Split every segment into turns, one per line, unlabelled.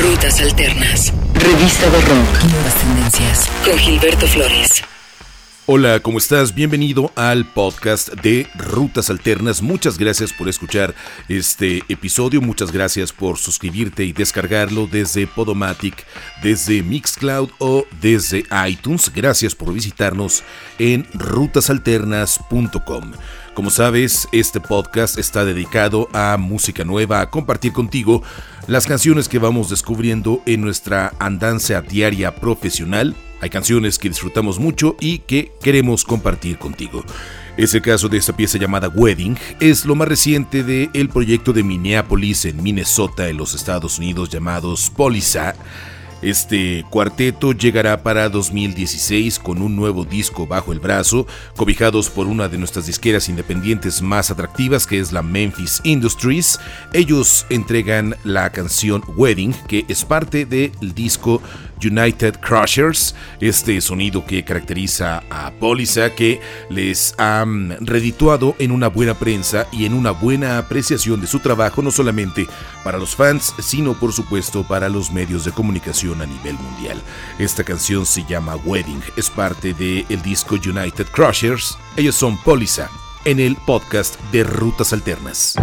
Rutas Alternas. Revista de Rock. Nuevas tendencias. Con Gilberto Flores.
Hola, ¿cómo estás? Bienvenido al podcast de Rutas Alternas. Muchas gracias por escuchar este episodio. Muchas gracias por suscribirte y descargarlo desde Podomatic, desde Mixcloud o desde iTunes. Gracias por visitarnos en rutasalternas.com. Como sabes, este podcast está dedicado a música nueva, a compartir contigo las canciones que vamos descubriendo en nuestra andanza diaria profesional hay canciones que disfrutamos mucho y que queremos compartir contigo. Es el caso de esta pieza llamada Wedding, es lo más reciente del proyecto de Minneapolis en Minnesota en los Estados Unidos llamados Polisa. Este cuarteto llegará para 2016 con un nuevo disco bajo el brazo, cobijados por una de nuestras disqueras independientes más atractivas que es la Memphis Industries. Ellos entregan la canción Wedding, que es parte del disco United Crushers, este sonido que caracteriza a Polisa que les ha mm, redituado en una buena prensa y en una buena apreciación de su trabajo no solamente para los fans, sino por supuesto para los medios de comunicación a nivel mundial. Esta canción se llama Wedding, es parte del el disco United Crushers. Ellos son Polisa en el podcast de Rutas Alternas.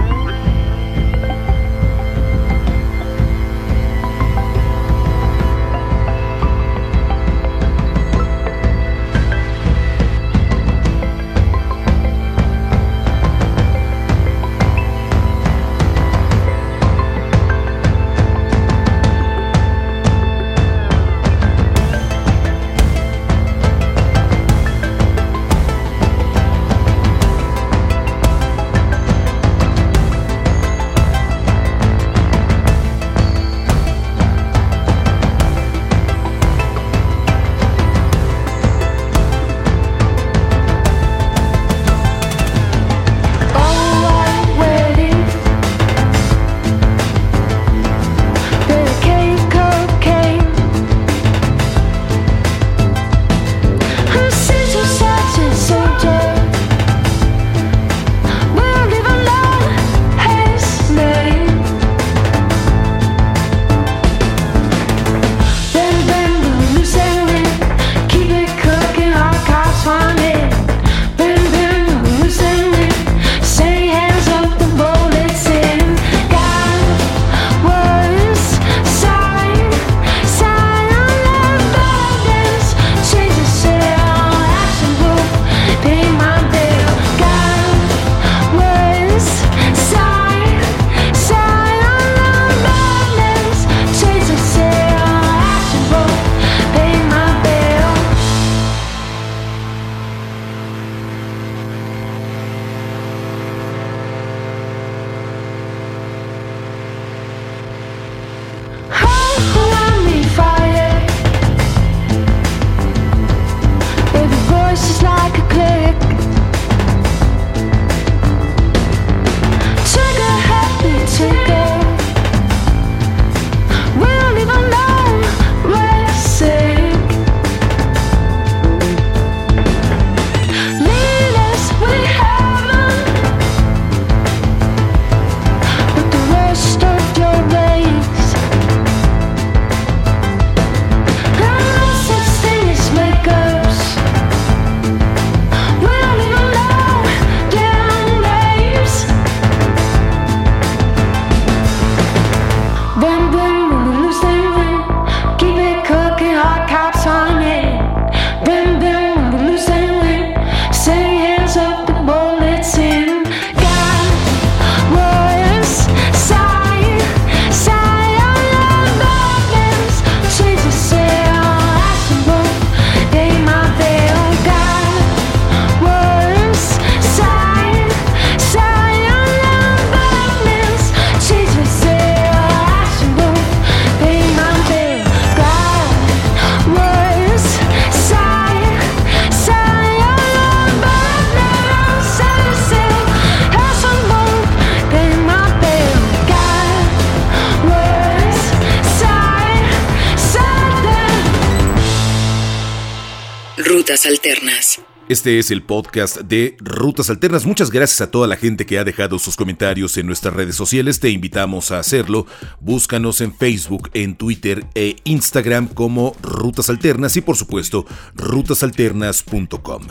Alternas.
Este es el podcast de Rutas Alternas. Muchas gracias a toda la gente que ha dejado sus comentarios en nuestras redes sociales. Te invitamos a hacerlo. Búscanos en Facebook, en Twitter e Instagram como Rutas Alternas y por supuesto rutasalternas.com.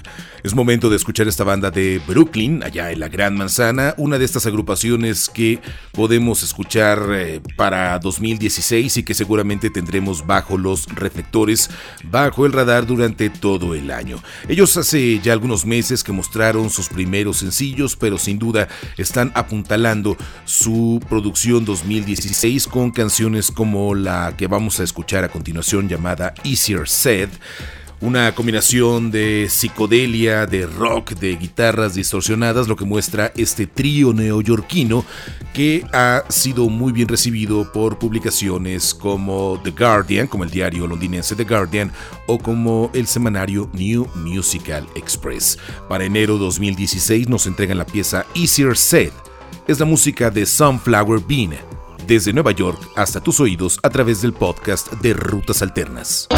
Es momento de escuchar esta banda de Brooklyn, allá en la Gran Manzana, una de estas agrupaciones que podemos escuchar eh, para 2016 y que seguramente tendremos bajo los reflectores, bajo el radar durante todo el año. Ellos ya algunos meses que mostraron sus primeros sencillos, pero sin duda están apuntalando su producción 2016 con canciones como la que vamos a escuchar a continuación llamada Easier Said una combinación de psicodelia, de rock, de guitarras distorsionadas, lo que muestra este trío neoyorquino que ha sido muy bien recibido por publicaciones como The Guardian, como el diario londinense The Guardian, o como el semanario New Musical Express. Para enero 2016 nos entregan la pieza Easier Said. Es la música de Sunflower Bean, desde Nueva York hasta tus oídos a través del podcast de Rutas Alternas.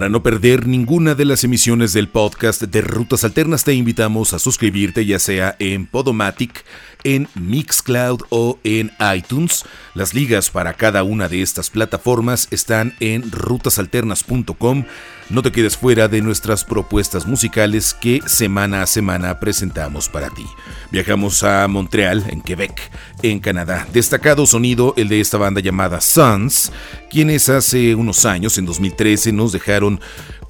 Para no perder ninguna de las emisiones del podcast de Rutas Alternas, te invitamos a suscribirte ya sea en Podomatic, en Mixcloud o en iTunes. Las ligas para cada una de estas plataformas están en rutasalternas.com. No te quedes fuera de nuestras propuestas musicales que semana a semana presentamos para ti. Viajamos a Montreal, en Quebec, en Canadá. Destacado sonido el de esta banda llamada Suns, quienes hace unos años, en 2013, nos dejaron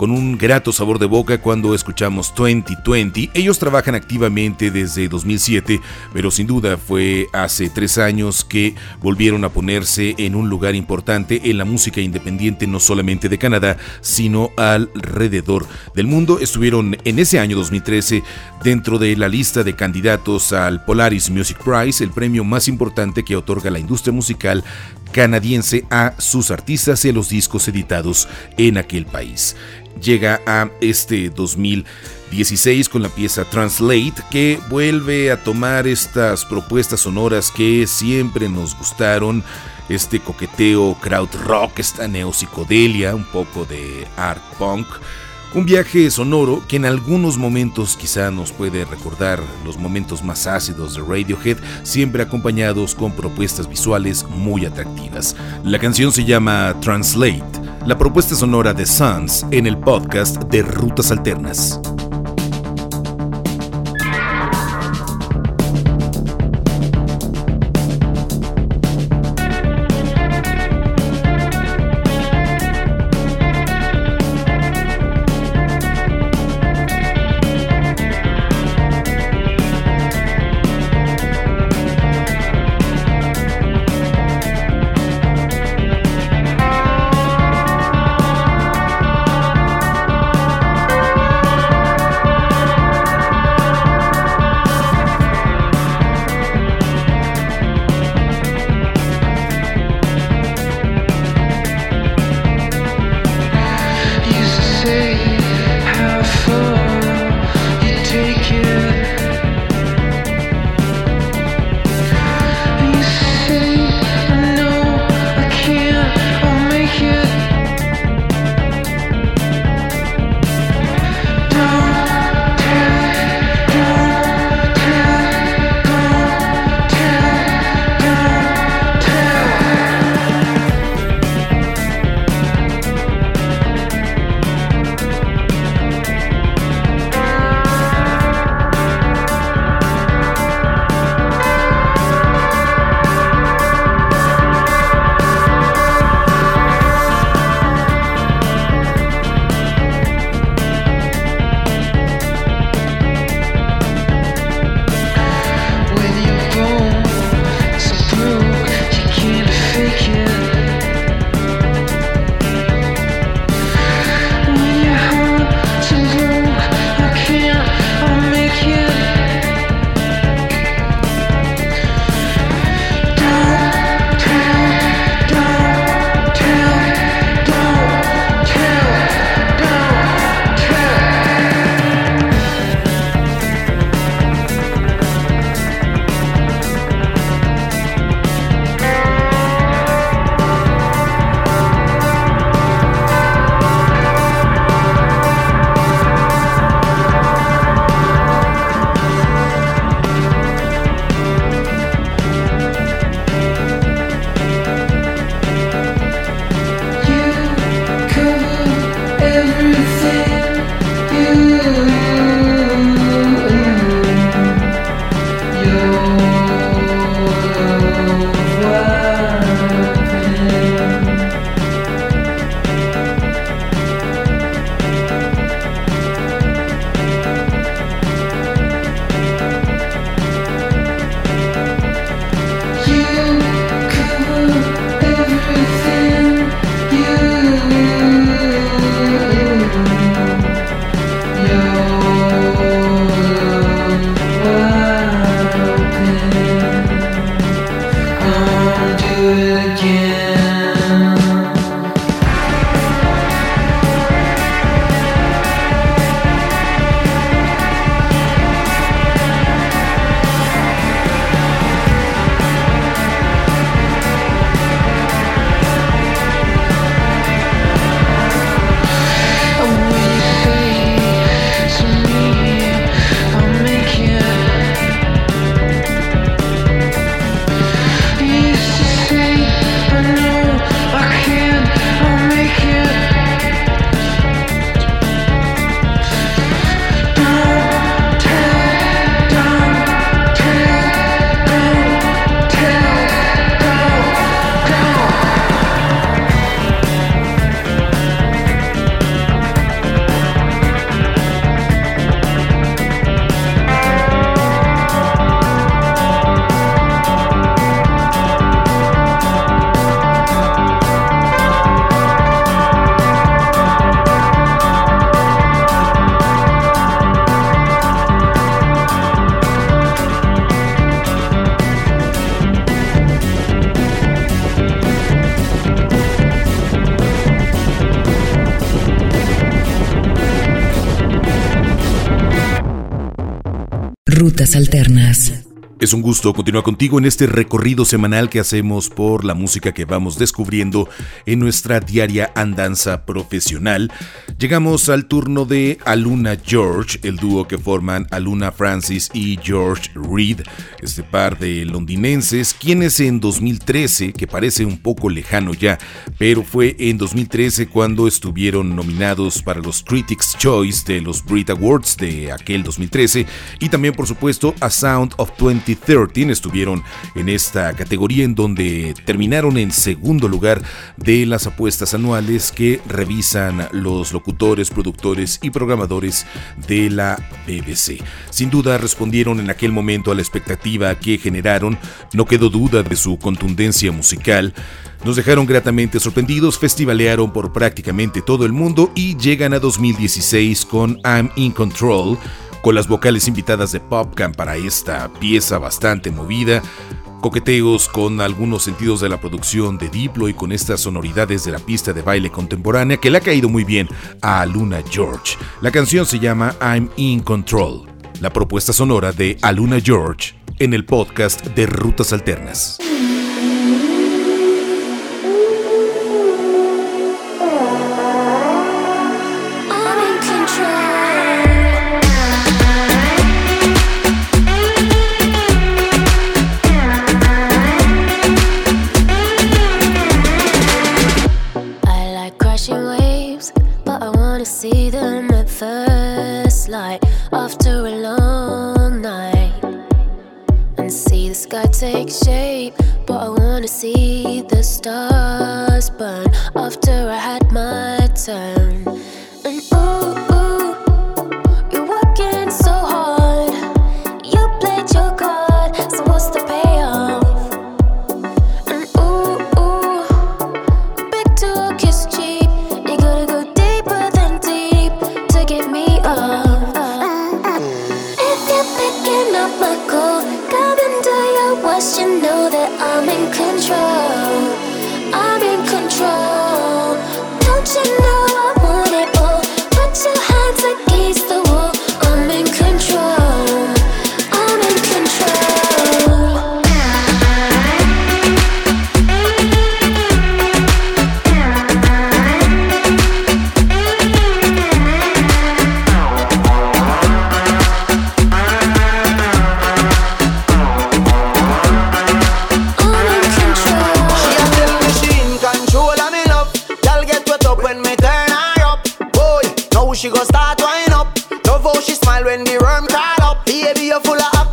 con un grato sabor de boca cuando escuchamos 2020. Ellos trabajan activamente desde 2007, pero sin duda fue hace tres años que volvieron a ponerse en un lugar importante en la música independiente no solamente de Canadá, sino alrededor del mundo. Estuvieron en ese año 2013 dentro de la lista de candidatos al Polaris Music Prize, el premio más importante que otorga la industria musical canadiense a sus artistas y a los discos editados en aquel país llega a este 2016 con la pieza Translate que vuelve a tomar estas propuestas sonoras que siempre nos gustaron, este coqueteo crowd rock, esta neopsicodelia, un poco de art punk. Un viaje sonoro que en algunos momentos quizá nos puede recordar los momentos más ácidos de Radiohead, siempre acompañados con propuestas visuales muy atractivas. La canción se llama Translate la propuesta sonora de Suns en el podcast de Rutas Alternas.
Rutas Alternas.
Es un gusto continuar contigo en este recorrido semanal que hacemos por la música que vamos descubriendo en nuestra diaria andanza profesional. Llegamos al turno de Aluna George, el dúo que forman Aluna Francis y George Reed, este par de londinenses, quienes en 2013, que parece un poco lejano ya, pero fue en 2013 cuando estuvieron nominados para los Critics' Choice de los Brit Awards de aquel 2013 y también por supuesto a Sound of 20 2013 estuvieron en esta categoría en donde terminaron en segundo lugar de las apuestas anuales que revisan los locutores, productores y programadores de la BBC. Sin duda respondieron en aquel momento a la expectativa que generaron, no quedó duda de su contundencia musical. Nos dejaron gratamente sorprendidos, festivalearon por prácticamente todo el mundo y llegan a 2016 con I'm in Control, con las vocales invitadas de Popcam para esta pieza bastante movida, coqueteos con algunos sentidos de la producción de Diplo y con estas sonoridades de la pista de baile contemporánea que le ha caído muy bien a Aluna George. La canción se llama I'm in Control, la propuesta sonora de Aluna George en el podcast de Rutas Alternas.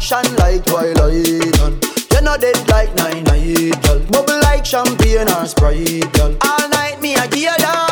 shine like twilight. You're not dead like nine idol. Bubble like champagne or Sprite. Girl. All night me a gear down.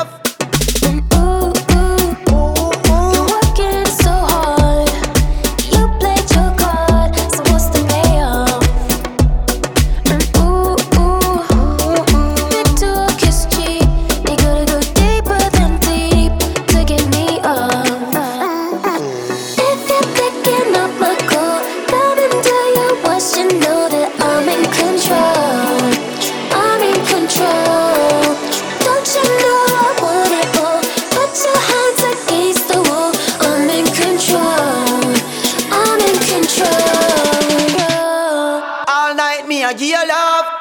like me, I give you love.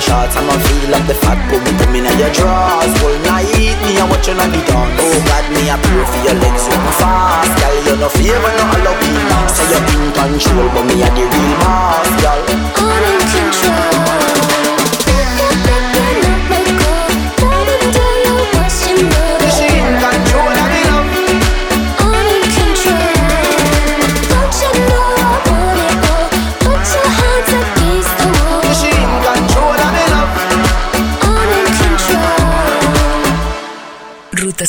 Shots shorts I'ma feel like the fat boom Put me in your drawers. Full night Me a watching on be done. Oh God me a pray for your legs so fast. Girl you no favor no allow me Say you're in control But me a the real boss Girl.
I'm in control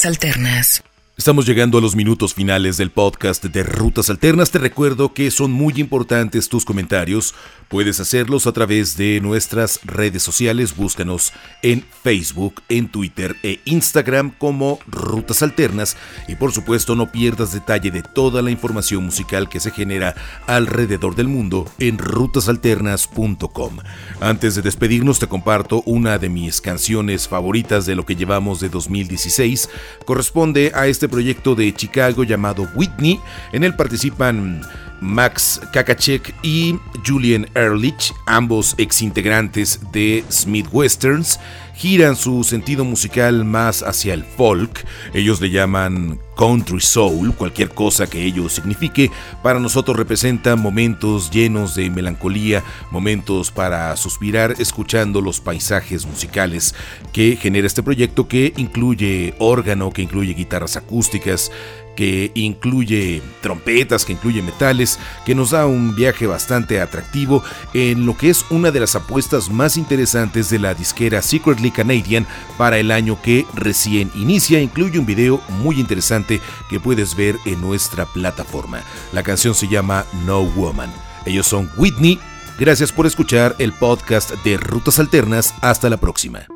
alternas.
Estamos llegando a los minutos finales del podcast de Rutas Alternas. Te recuerdo que son muy importantes tus comentarios. Puedes hacerlos a través de nuestras redes sociales. Búscanos en Facebook, en Twitter e Instagram como Rutas Alternas. Y por supuesto no pierdas detalle de toda la información musical que se genera alrededor del mundo en rutasalternas.com. Antes de despedirnos te comparto una de mis canciones favoritas de lo que llevamos de 2016. Corresponde a este proyecto de Chicago llamado Whitney. En él participan Max Kakachek y Julian Ehrlich, ambos exintegrantes de Smith Westerns, giran su sentido musical más hacia el folk. Ellos le llaman country soul, cualquier cosa que ello signifique. Para nosotros representa momentos llenos de melancolía, momentos para suspirar escuchando los paisajes musicales que genera este proyecto que incluye órgano, que incluye guitarras acústicas, que incluye trompetas, que incluye metales, que nos da un viaje bastante atractivo en lo que es una de las apuestas más interesantes de la disquera Canadian para el año que recién inicia. Incluye un video muy interesante que puedes ver en nuestra plataforma. La canción se llama No Woman. Ellos son Whitney. Gracias por escuchar el podcast de Rutas Alternas. Hasta la próxima.